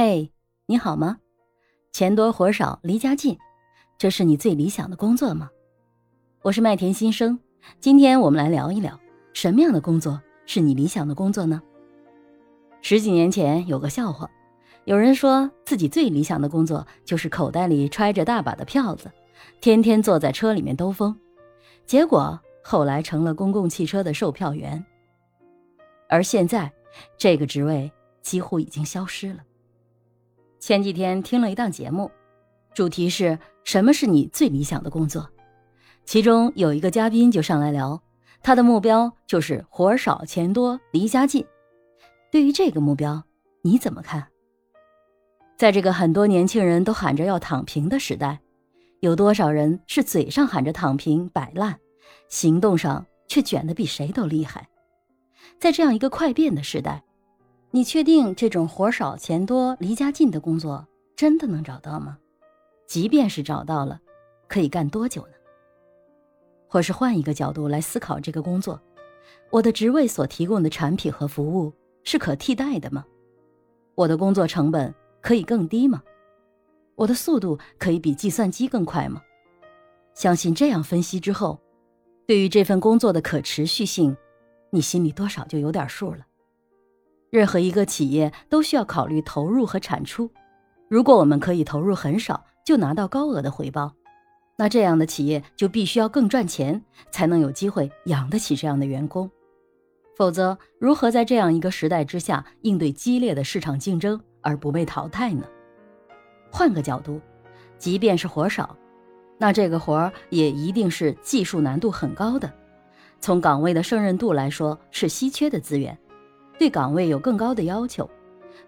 嘿，你好吗？钱多活少离家近，这是你最理想的工作吗？我是麦田新生，今天我们来聊一聊，什么样的工作是你理想的工作呢？十几年前有个笑话，有人说自己最理想的工作就是口袋里揣着大把的票子，天天坐在车里面兜风，结果后来成了公共汽车的售票员。而现在，这个职位几乎已经消失了。前几天听了一档节目，主题是什么是你最理想的工作？其中有一个嘉宾就上来聊，他的目标就是活少钱多离家近。对于这个目标，你怎么看？在这个很多年轻人都喊着要躺平的时代，有多少人是嘴上喊着躺平摆烂，行动上却卷得比谁都厉害？在这样一个快变的时代。你确定这种活少钱多、离家近的工作真的能找到吗？即便是找到了，可以干多久呢？或是换一个角度来思考这个工作，我的职位所提供的产品和服务是可替代的吗？我的工作成本可以更低吗？我的速度可以比计算机更快吗？相信这样分析之后，对于这份工作的可持续性，你心里多少就有点数了。任何一个企业都需要考虑投入和产出。如果我们可以投入很少就拿到高额的回报，那这样的企业就必须要更赚钱，才能有机会养得起这样的员工。否则，如何在这样一个时代之下应对激烈的市场竞争而不被淘汰呢？换个角度，即便是活少，那这个活儿也一定是技术难度很高的，从岗位的胜任度来说是稀缺的资源。对岗位有更高的要求，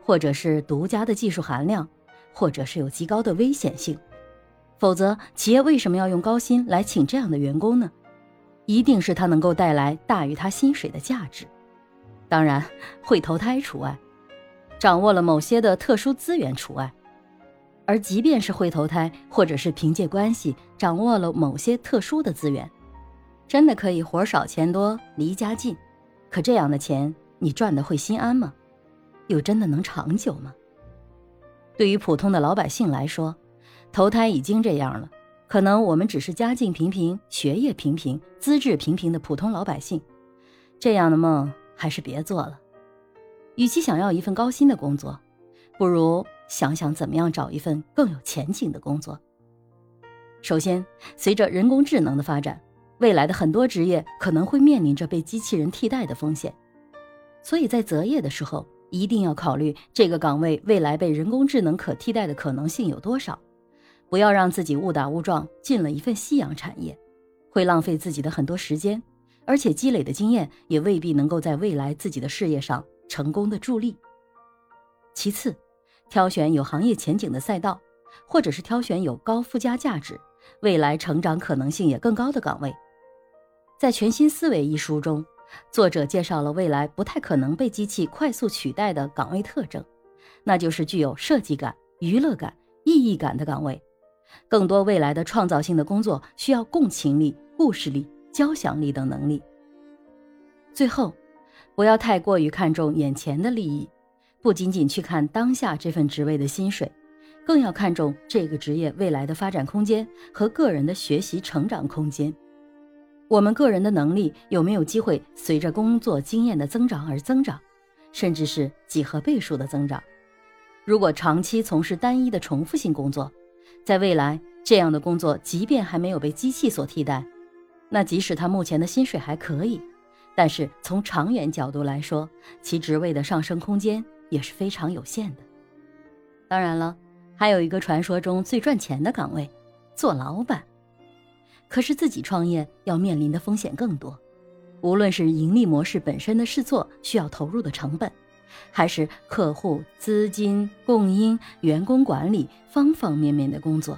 或者是独家的技术含量，或者是有极高的危险性，否则企业为什么要用高薪来请这样的员工呢？一定是他能够带来大于他薪水的价值。当然，会投胎除外，掌握了某些的特殊资源除外。而即便是会投胎，或者是凭借关系掌握了某些特殊的资源，真的可以活少钱多离家近，可这样的钱。你赚的会心安吗？又真的能长久吗？对于普通的老百姓来说，投胎已经这样了，可能我们只是家境平平、学业平平、资质平平的普通老百姓，这样的梦还是别做了。与其想要一份高薪的工作，不如想想怎么样找一份更有前景的工作。首先，随着人工智能的发展，未来的很多职业可能会面临着被机器人替代的风险。所以在择业的时候，一定要考虑这个岗位未来被人工智能可替代的可能性有多少，不要让自己误打误撞进了一份夕阳产业，会浪费自己的很多时间，而且积累的经验也未必能够在未来自己的事业上成功的助力。其次，挑选有行业前景的赛道，或者是挑选有高附加价值、未来成长可能性也更高的岗位。在《全新思维》一书中。作者介绍了未来不太可能被机器快速取代的岗位特征，那就是具有设计感、娱乐感、意义感的岗位。更多未来的创造性的工作需要共情力、故事力、交响力等能力。最后，不要太过于看重眼前的利益，不仅仅去看当下这份职位的薪水，更要看重这个职业未来的发展空间和个人的学习成长空间。我们个人的能力有没有机会随着工作经验的增长而增长，甚至是几何倍数的增长？如果长期从事单一的重复性工作，在未来这样的工作即便还没有被机器所替代，那即使他目前的薪水还可以，但是从长远角度来说，其职位的上升空间也是非常有限的。当然了，还有一个传说中最赚钱的岗位——做老板。可是自己创业要面临的风险更多，无论是盈利模式本身的试错需要投入的成本，还是客户、资金、供应、员工管理方方面面的工作，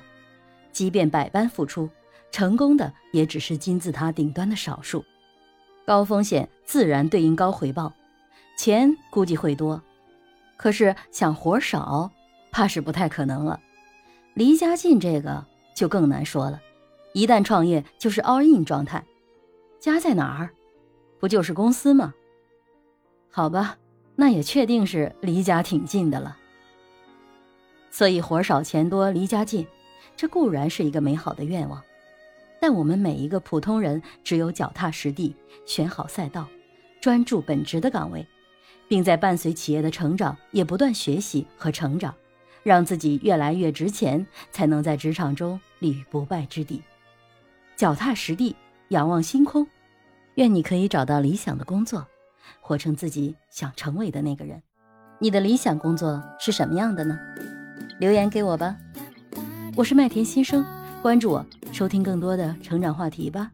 即便百般付出，成功的也只是金字塔顶端的少数。高风险自然对应高回报，钱估计会多，可是想活少，怕是不太可能了。离家近这个就更难说了。一旦创业就是 all in 状态，家在哪儿？不就是公司吗？好吧，那也确定是离家挺近的了。所以活少钱多离家近，这固然是一个美好的愿望。但我们每一个普通人，只有脚踏实地，选好赛道，专注本职的岗位，并在伴随企业的成长，也不断学习和成长，让自己越来越值钱，才能在职场中立于不败之地。脚踏实地，仰望星空，愿你可以找到理想的工作，活成自己想成为的那个人。你的理想工作是什么样的呢？留言给我吧。我是麦田新生。关注我，收听更多的成长话题吧。